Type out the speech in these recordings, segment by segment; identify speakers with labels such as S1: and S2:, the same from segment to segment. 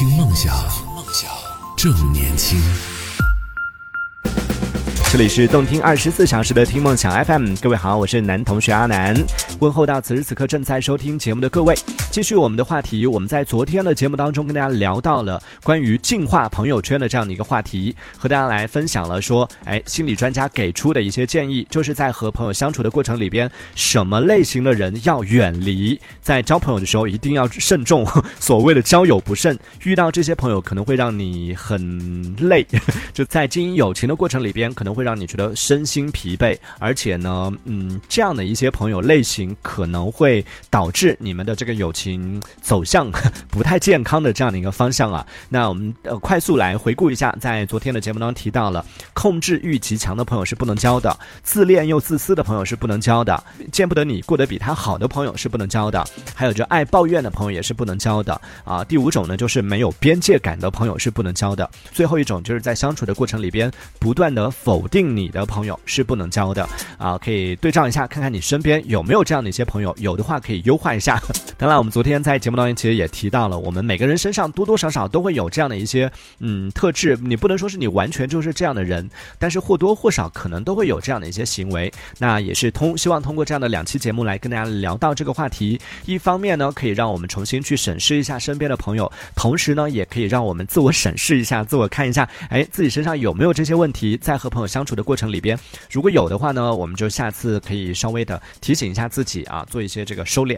S1: 听梦想，正年轻。
S2: 这里是动听二十四小时的听梦想 FM，各位好，我是男同学阿南，问候到此时此刻正在收听节目的各位。继续我们的话题，我们在昨天的节目当中跟大家聊到了关于净化朋友圈的这样的一个话题，和大家来分享了说，哎，心理专家给出的一些建议，就是在和朋友相处的过程里边，什么类型的人要远离，在交朋友的时候一定要慎重，所谓的交友不慎，遇到这些朋友可能会让你很累，就在经营友情的过程里边，可能会。会让你觉得身心疲惫，而且呢，嗯，这样的一些朋友类型可能会导致你们的这个友情走向不太健康的这样的一个方向啊。那我们呃快速来回顾一下，在昨天的节目当中提到了，控制欲极强的朋友是不能交的，自恋又自私的朋友是不能交的，见不得你过得比他好的朋友是不能交的，还有就爱抱怨的朋友也是不能交的啊。第五种呢，就是没有边界感的朋友是不能交的。最后一种就是在相处的过程里边不断的否。定你的朋友是不能交的啊，可以对照一下，看看你身边有没有这样的一些朋友，有的话可以优化一下。当然，我们昨天在节目当中其实也提到了，我们每个人身上多多少少都会有这样的一些嗯特质，你不能说是你完全就是这样的人，但是或多或少可能都会有这样的一些行为。那也是通希望通过这样的两期节目来跟大家聊到这个话题，一方面呢可以让我们重新去审视一下身边的朋友，同时呢也可以让我们自我审视一下，自我看一下，哎，自己身上有没有这些问题，在和朋友相。相处的过程里边，如果有的话呢，我们就下次可以稍微的提醒一下自己啊，做一些这个收敛，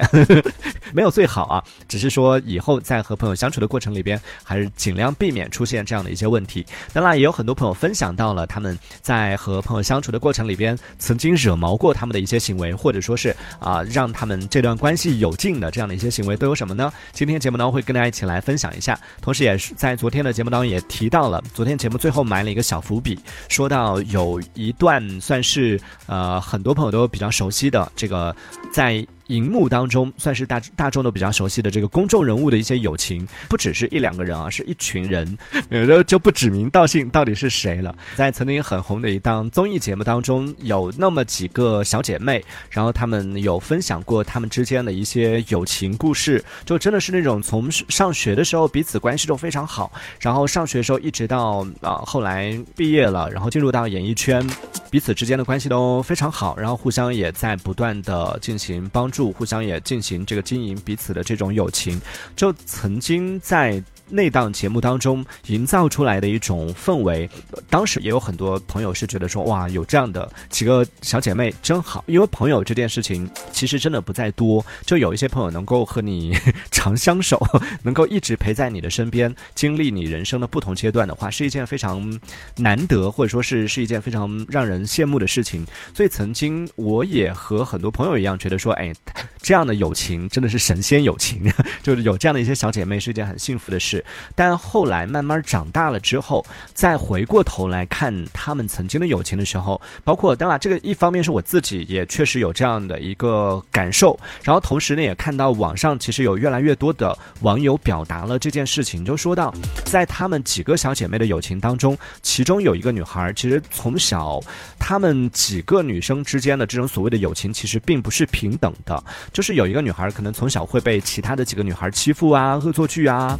S2: 没有最好啊，只是说以后在和朋友相处的过程里边，还是尽量避免出现这样的一些问题。当然，也有很多朋友分享到了他们在和朋友相处的过程里边，曾经惹毛过他们的一些行为，或者说是啊，让他们这段关系有劲的这样的一些行为都有什么呢？今天节目呢会跟大家一起来分享一下，同时也是在昨天的节目当中也提到了，昨天节目最后埋了一个小伏笔，说到。有一段算是呃很多朋友都比较熟悉的这个在。荧幕当中算是大大众都比较熟悉的这个公众人物的一些友情，不只是一两个人啊，是一群人，有的就不指名道姓到底是谁了。在曾经很红的一档综艺节目当中，有那么几个小姐妹，然后她们有分享过她们之间的一些友情故事，就真的是那种从上学的时候彼此关系都非常好，然后上学的时候一直到啊后来毕业了，然后进入到演艺圈，彼此之间的关系都非常好，然后互相也在不断的进行帮助。互相也进行这个经营彼此的这种友情，就曾经在。那档节目当中营造出来的一种氛围，当时也有很多朋友是觉得说，哇，有这样的几个小姐妹真好。因为朋友这件事情其实真的不在多，就有一些朋友能够和你长相守，能够一直陪在你的身边，经历你人生的不同阶段的话，是一件非常难得，或者说是是一件非常让人羡慕的事情。所以曾经我也和很多朋友一样，觉得说，哎，这样的友情真的是神仙友情，就是有这样的一些小姐妹是一件很幸福的事。但后来慢慢长大了之后，再回过头来看他们曾经的友情的时候，包括当然这个一方面是我自己也确实有这样的一个感受，然后同时呢也看到网上其实有越来越多的网友表达了这件事情，就说到在他们几个小姐妹的友情当中，其中有一个女孩其实从小她们几个女生之间的这种所谓的友情其实并不是平等的，就是有一个女孩可能从小会被其他的几个女孩欺负啊、恶作剧啊。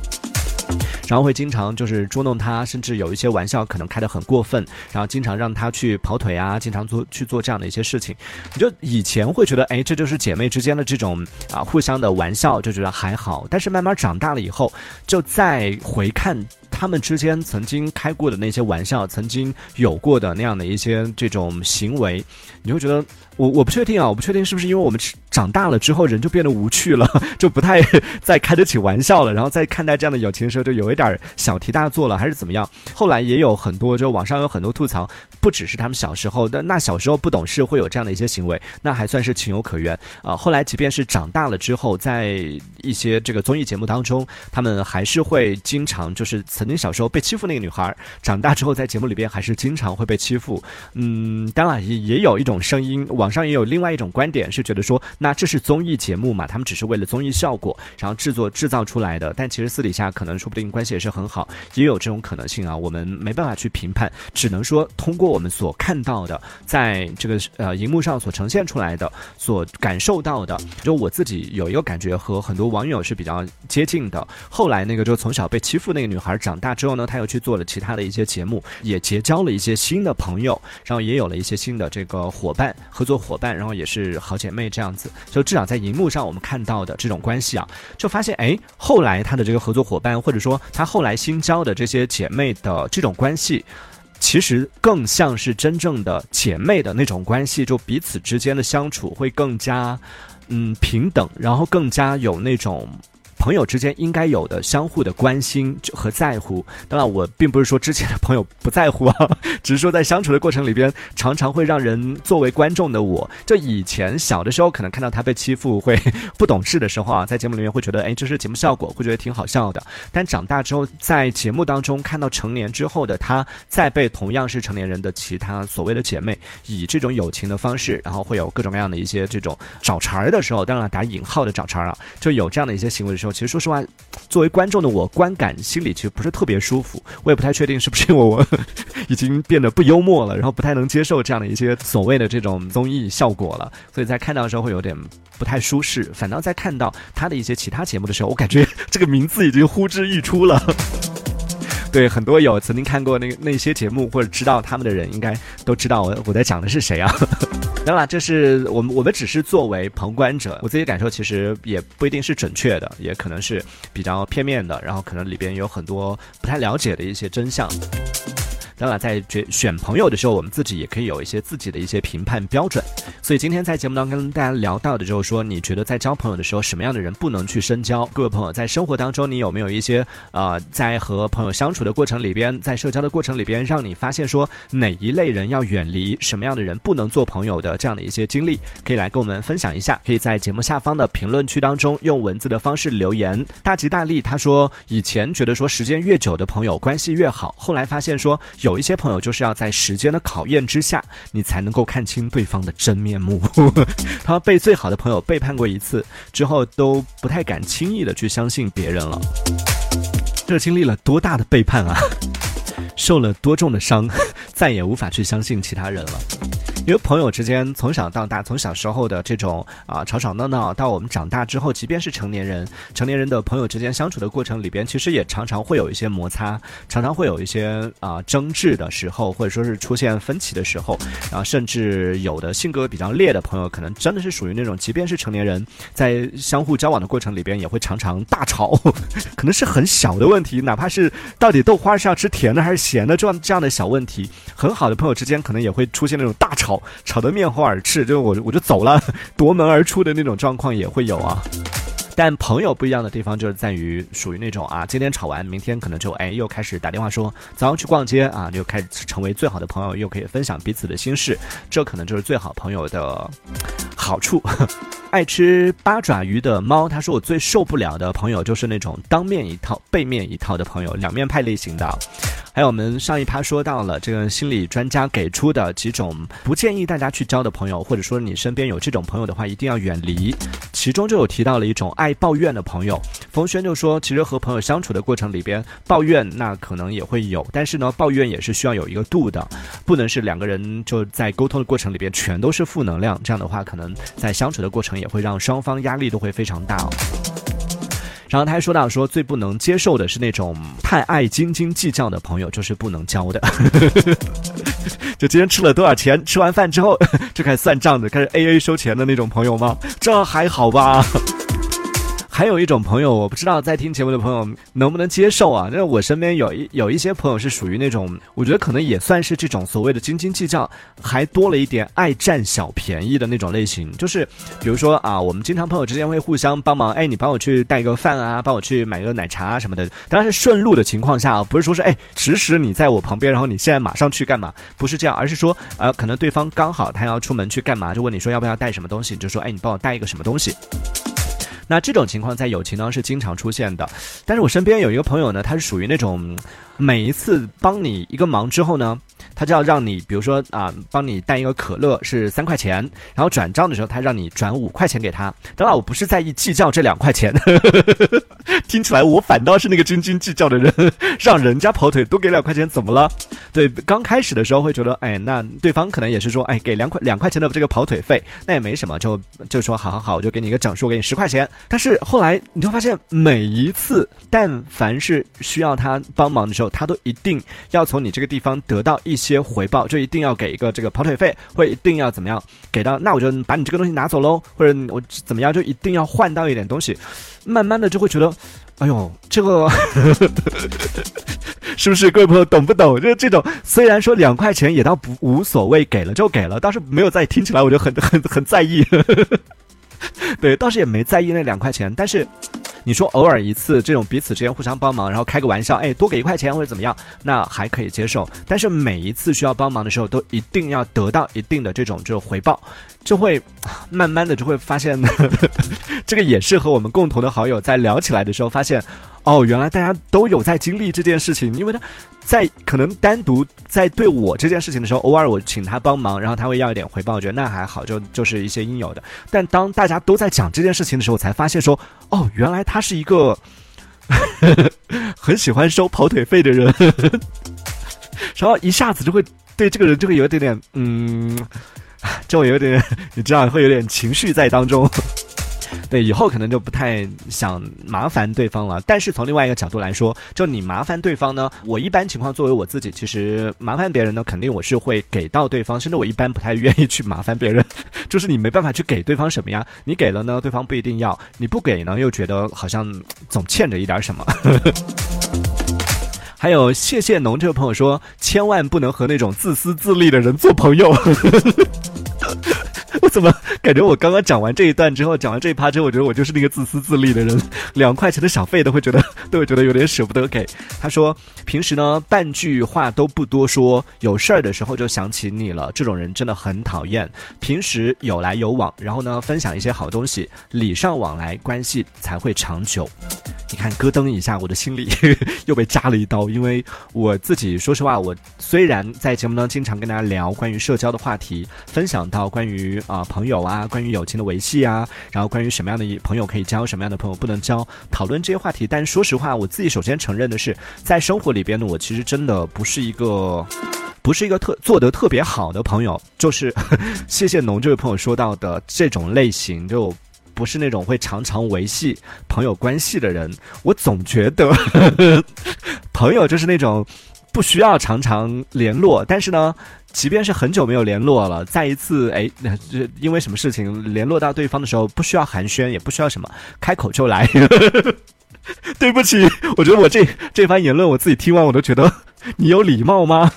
S2: 然后会经常就是捉弄他，甚至有一些玩笑可能开得很过分，然后经常让他去跑腿啊，经常做去做这样的一些事情。你就以前会觉得，哎，这就是姐妹之间的这种啊互相的玩笑，就觉得还好。但是慢慢长大了以后，就再回看他们之间曾经开过的那些玩笑，曾经有过的那样的一些这种行为，你会觉得。我我不确定啊，我不确定是不是因为我们长大了之后人就变得无趣了，就不太再开得起玩笑了，然后在看待这样的友情的时候就有一点小题大做了，还是怎么样？后来也有很多，就网上有很多吐槽，不只是他们小时候，但那小时候不懂事会有这样的一些行为，那还算是情有可原啊。后来即便是长大了之后，在一些这个综艺节目当中，他们还是会经常就是曾经。经小时候被欺负那个女孩，长大之后在节目里边还是经常会被欺负。嗯，当然也也有一种声音，网上也有另外一种观点是觉得说，那这是综艺节目嘛，他们只是为了综艺效果，然后制作制造出来的，但其实私底下可能说不定关系也是很好，也有这种可能性啊。我们没办法去评判，只能说通过我们所看到的，在这个呃荧幕上所呈现出来的，所感受到的，就我自己有一个感觉和很多网友是比较接近的。后来那个就从小被欺负那个女孩长大之后呢，她又去做了其他的一些节目，也结交了一些新的朋友，然后也有了一些新的这个伙伴合作伙伴，然后也是好姐妹这样子。就至少在荧幕上我们看到的这种关系啊，就发现哎，后来她的这个合作伙伴或者说她后来新交的这些姐妹的这种关系。其实更像是真正的姐妹的那种关系，就彼此之间的相处会更加，嗯平等，然后更加有那种。朋友之间应该有的相互的关心和在乎。当然，我并不是说之前的朋友不在乎啊，只是说在相处的过程里边，常常会让人作为观众的我，就以前小的时候可能看到他被欺负，会不懂事的时候啊，在节目里面会觉得，哎，这是节目效果，会觉得挺好笑的。但长大之后，在节目当中看到成年之后的他，再被同样是成年人的其他所谓的姐妹，以这种友情的方式，然后会有各种各样的一些这种找茬儿的时候，当然打引号的找茬儿啊，就有这样的一些行为的时候。其实说实话，作为观众的我，观感心里其实不是特别舒服。我也不太确定是不是因为我 已经变得不幽默了，然后不太能接受这样的一些所谓的这种综艺效果了，所以在看到的时候会有点不太舒适。反倒在看到他的一些其他节目的时候，我感觉 这个名字已经呼之欲出了。对，很多有曾经看过那个那些节目或者知道他们的人，应该都知道我我在讲的是谁啊。当然，这是我们我们只是作为旁观者，我自己感受其实也不一定是准确的，也可能是比较片面的，然后可能里边有很多不太了解的一些真相。当然，在选选朋友的时候，我们自己也可以有一些自己的一些评判标准。所以今天在节目当中跟大家聊到的，就是说，你觉得在交朋友的时候，什么样的人不能去深交？各位朋友，在生活当中，你有没有一些呃，在和朋友相处的过程里边，在社交的过程里边，让你发现说哪一类人要远离，什么样的人不能做朋友的这样的一些经历，可以来跟我们分享一下。可以在节目下方的评论区当中用文字的方式留言。大吉大利，他说以前觉得说时间越久的朋友关系越好，后来发现说有。有一些朋友就是要在时间的考验之下，你才能够看清对方的真面目。他被最好的朋友背叛过一次之后，都不太敢轻易的去相信别人了。这经历了多大的背叛啊！受了多重的伤，再也无法去相信其他人了。因为朋友之间从小到大，从小时候的这种啊吵吵闹闹，到我们长大之后，即便是成年人，成年人的朋友之间相处的过程里边，其实也常常会有一些摩擦，常常会有一些啊争执的时候，或者说是出现分歧的时候，啊，甚至有的性格比较烈的朋友，可能真的是属于那种，即便是成年人，在相互交往的过程里边，也会常常大吵，可能是很小的问题，哪怕是到底豆花是要吃甜的还是咸的这样这样的小问题，很好的朋友之间，可能也会出现那种大吵。吵得面红耳赤，就我我就走了，夺门而出的那种状况也会有啊。但朋友不一样的地方就是在于，属于那种啊，今天吵完，明天可能就哎又开始打电话说早上去逛街啊，又开始成为最好的朋友，又可以分享彼此的心事，这可能就是最好朋友的好处。爱吃八爪鱼的猫，他说我最受不了的朋友就是那种当面一套背面一套的朋友，两面派类型的。还有我们上一趴说到了这个心理专家给出的几种不建议大家去交的朋友，或者说你身边有这种朋友的话，一定要远离。其中就有提到了一种爱抱怨的朋友。冯轩就说，其实和朋友相处的过程里边，抱怨那可能也会有，但是呢，抱怨也是需要有一个度的，不能是两个人就在沟通的过程里边全都是负能量，这样的话，可能在相处的过程也会让双方压力都会非常大。哦然后他还说到说最不能接受的是那种太爱斤斤计较的朋友，就是不能交的。就今天吃了多少钱，吃完饭之后就开始算账的，开始 A A 收钱的那种朋友吗？这还好吧。还有一种朋友，我不知道在听节目的朋友能不能接受啊？那我身边有一有一些朋友是属于那种，我觉得可能也算是这种所谓的斤斤计较，还多了一点爱占小便宜的那种类型。就是比如说啊，我们经常朋友之间会互相帮忙，哎，你帮我去带个饭啊，帮我去买个奶茶啊什么的。当然是顺路的情况下啊，不是说是哎，实时你在我旁边，然后你现在马上去干嘛？不是这样，而是说呃，可能对方刚好他要出门去干嘛，就问你说要不要带什么东西，你就说哎，你帮我带一个什么东西。那这种情况在友情当中是经常出现的。但是我身边有一个朋友呢，他是属于那种每一次帮你一个忙之后呢。他就要让你，比如说啊，帮你带一个可乐是三块钱，然后转账的时候他让你转五块钱给他。当然我不是在意计较这两块钱，听起来我反倒是那个斤斤计较的人，让人家跑腿多给两块钱怎么了？对，刚开始的时候会觉得，哎，那对方可能也是说，哎，给两块两块钱的这个跑腿费，那也没什么，就就说好好好，我就给你一个整数，给你十块钱。但是后来你就发现，每一次但凡是需要他帮忙的时候，他都一定要从你这个地方得到一。些回报就一定要给一个这个跑腿费，或者一定要怎么样给到，那我就把你这个东西拿走喽，或者我怎么样就一定要换到一点东西，慢慢的就会觉得，哎呦，这个 是不是各位朋友懂不懂？就是这种虽然说两块钱也倒不无所谓，给了就给了，倒是没有在听起来我就很 很很在意，对，倒是也没在意那两块钱，但是。你说偶尔一次这种彼此之间互相帮忙，然后开个玩笑，哎，多给一块钱或者怎么样，那还可以接受。但是每一次需要帮忙的时候，都一定要得到一定的这种这种回报，就会慢慢的就会发现，这个也是和我们共同的好友在聊起来的时候发现。哦，原来大家都有在经历这件事情，因为他，在可能单独在对我这件事情的时候，偶尔我请他帮忙，然后他会要一点回报，我觉得那还好，就就是一些应有的。但当大家都在讲这件事情的时候，才发现说，哦，原来他是一个很喜欢收跑腿费的人，然后一下子就会对这个人就会有一点点，嗯，就有点，你知道，会有点情绪在当中。对，以后可能就不太想麻烦对方了。但是从另外一个角度来说，就你麻烦对方呢，我一般情况作为我自己，其实麻烦别人呢，肯定我是会给到对方。甚至我一般不太愿意去麻烦别人，就是你没办法去给对方什么呀？你给了呢，对方不一定要；你不给呢，又觉得好像总欠着一点什么。还有谢谢农这位朋友说，千万不能和那种自私自利的人做朋友。我怎么感觉我刚刚讲完这一段之后，讲完这一趴之后，我觉得我就是那个自私自利的人，两块钱的小费都会觉得都会觉得有点舍不得给。他说平时呢半句话都不多说，有事儿的时候就想起你了，这种人真的很讨厌。平时有来有往，然后呢分享一些好东西，礼尚往来，关系才会长久。你看，咯噔一下，我的心里 又被扎了一刀，因为我自己说实话，我虽然在节目当中经常跟大家聊关于社交的话题，分享到关于啊朋友啊，关于友情的维系啊，然后关于什么样的朋友可以交，什么样的朋友不能交，讨论这些话题。但说实话，我自己首先承认的是，在生活里边呢，我其实真的不是一个，不是一个特做得特别好的朋友。就是 谢谢农这位朋友说到的这种类型，就。不是那种会常常维系朋友关系的人，我总觉得 朋友就是那种不需要常常联络，但是呢，即便是很久没有联络了，再一次哎，因为什么事情联络到对方的时候，不需要寒暄，也不需要什么，开口就来。对不起，我觉得我这这番言论，我自己听完我都觉得你有礼貌吗？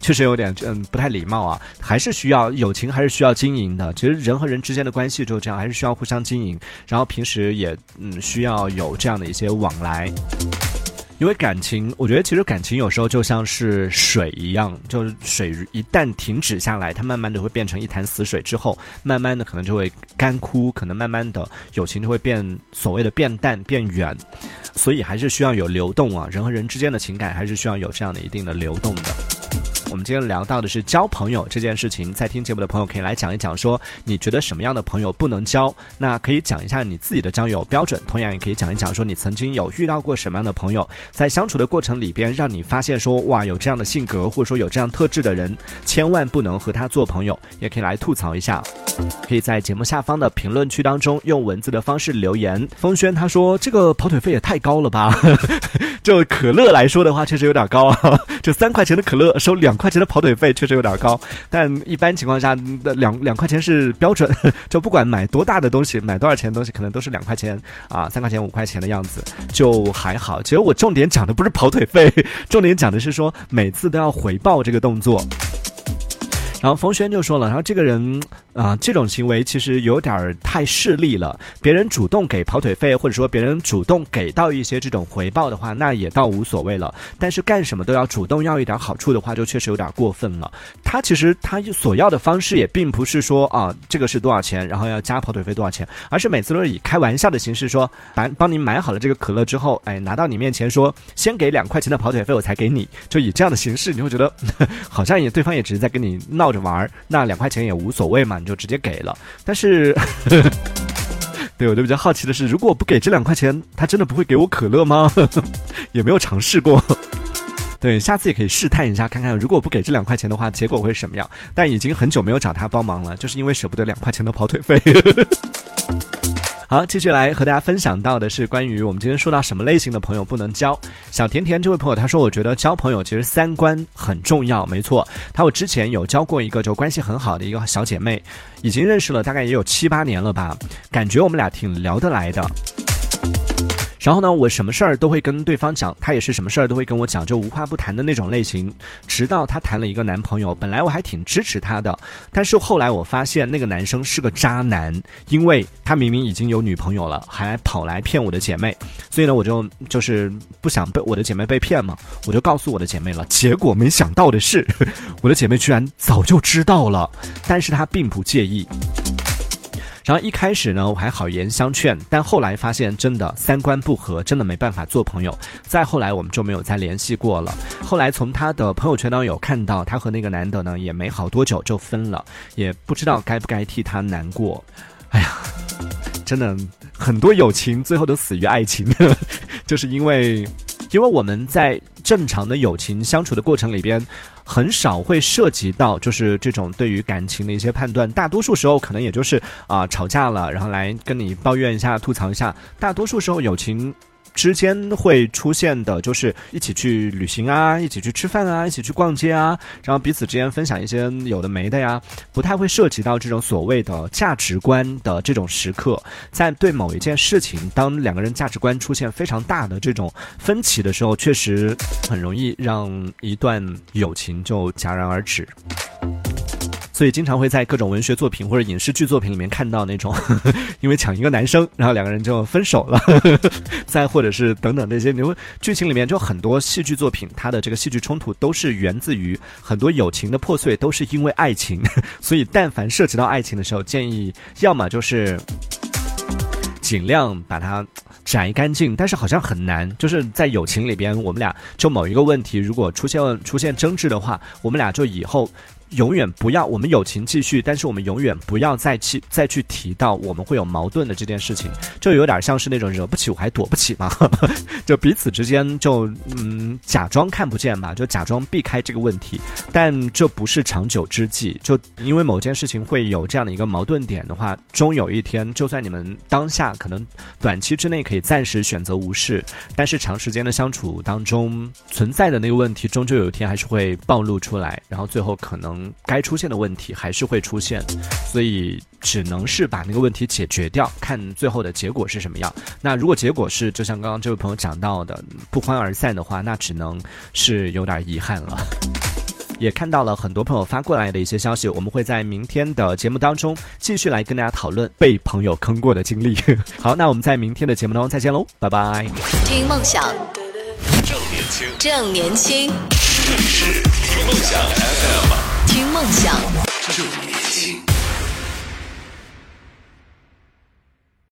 S2: 确实有点嗯不太礼貌啊，还是需要友情，还是需要经营的。其实人和人之间的关系就是这样，还是需要互相经营。然后平时也嗯需要有这样的一些往来，因为感情，我觉得其实感情有时候就像是水一样，就是水一旦停止下来，它慢慢的会变成一潭死水，之后慢慢的可能就会干枯，可能慢慢的友情就会变所谓的变淡变远，所以还是需要有流动啊，人和人之间的情感还是需要有这样的一定的流动的。我们今天聊到的是交朋友这件事情，在听节目的朋友可以来讲一讲，说你觉得什么样的朋友不能交？那可以讲一下你自己的交友标准，同样也可以讲一讲，说你曾经有遇到过什么样的朋友，在相处的过程里边，让你发现说哇，有这样的性格，或者说有这样特质的人，千万不能和他做朋友。也可以来吐槽一下，可以在节目下方的评论区当中用文字的方式留言。风轩他说 这个跑腿费也太高了吧？就可乐来说的话，确实有点高啊，就三块钱的可乐收两。块钱的跑腿费确实有点高，但一般情况下，两两块钱是标准。就不管买多大的东西，买多少钱的东西，可能都是两块钱啊，三块钱、五块钱的样子，就还好。其实我重点讲的不是跑腿费，重点讲的是说每次都要回报这个动作。然后冯轩就说了，然后这个人啊、这种行为其实有点太势利了。别人主动给跑腿费，或者说别人主动给到一些这种回报的话，那也倒无所谓了。但是干什么都要主动要一点好处的话，就确实有点过分了。他其实他所要的方式也并不是说啊，这个是多少钱，然后要加跑腿费多少钱，而是每次都是以开玩笑的形式说，把帮你买好了这个可乐之后，哎，拿到你面前说，先给两块钱的跑腿费，我才给你，就以这样的形式，你会觉得 好像也对方也只是在跟你闹或者玩儿，那两块钱也无所谓嘛，你就直接给了。但是。对，我就比较好奇的是，如果不给这两块钱，他真的不会给我可乐吗？也没有尝试过。对，下次也可以试探一下，看看如果不给这两块钱的话，结果会什么样。但已经很久没有找他帮忙了，就是因为舍不得两块钱的跑腿费。好，继续来和大家分享到的是关于我们今天说到什么类型的朋友不能交。小甜甜这位朋友他说，我觉得交朋友其实三观很重要，没错。他我之前有交过一个就关系很好的一个小姐妹，已经认识了大概也有七八年了吧，感觉我们俩挺聊得来的。然后呢，我什么事儿都会跟对方讲，她也是什么事儿都会跟我讲，就无话不谈的那种类型。直到她谈了一个男朋友，本来我还挺支持她的，但是后来我发现那个男生是个渣男，因为他明明已经有女朋友了，还跑来骗我的姐妹，所以呢，我就就是不想被我的姐妹被骗嘛，我就告诉我的姐妹了。结果没想到的是，我的姐妹居然早就知道了，但是她并不介意。然后一开始呢，我还好言相劝，但后来发现真的三观不合，真的没办法做朋友。再后来我们就没有再联系过了。后来从他的朋友圈当中有看到，他和那个男的呢也没好多久就分了，也不知道该不该替他难过。哎呀，真的很多友情最后都死于爱情，就是因为，因为我们在正常的友情相处的过程里边。很少会涉及到就是这种对于感情的一些判断，大多数时候可能也就是啊、吵架了，然后来跟你抱怨一下、吐槽一下。大多数时候友情。之间会出现的，就是一起去旅行啊，一起去吃饭啊，一起去逛街啊，然后彼此之间分享一些有的没的呀，不太会涉及到这种所谓的价值观的这种时刻。在对某一件事情，当两个人价值观出现非常大的这种分歧的时候，确实很容易让一段友情就戛然而止。所以经常会在各种文学作品或者影视剧作品里面看到那种，因为抢一个男生，然后两个人就分手了。再或者是等等那些，你会剧情里面就很多戏剧作品，它的这个戏剧冲突都是源自于很多友情的破碎，都是因为爱情。所以但凡涉及到爱情的时候，建议要么就是尽量把它。摘干净，但是好像很难。就是在友情里边，我们俩就某一个问题，如果出现出现争执的话，我们俩就以后永远不要我们友情继续，但是我们永远不要再去再去提到我们会有矛盾的这件事情，就有点像是那种惹不起我还躲不起嘛，就彼此之间就嗯假装看不见吧，就假装避开这个问题，但这不是长久之计。就因为某件事情会有这样的一个矛盾点的话，终有一天，就算你们当下可能短期之内可以暂时选择无视，但是长时间的相处当中存在的那个问题，终究有一天还是会暴露出来，然后最后可能。该出现的问题还是会出现，所以只能是把那个问题解决掉，看最后的结果是什么样。那如果结果是就像刚刚这位朋友讲到的不欢而散的话，那只能是有点遗憾了。也看到了很多朋友发过来的一些消息，我们会在明天的节目当中继续来跟大家讨论被朋友坑过的经历。好，那我们在明天的节目当中再见喽，拜拜。
S3: 听梦想，
S1: 正年轻，
S3: 正年轻，
S1: 这里是听梦想 FM，
S3: 听梦想。
S1: 正年轻。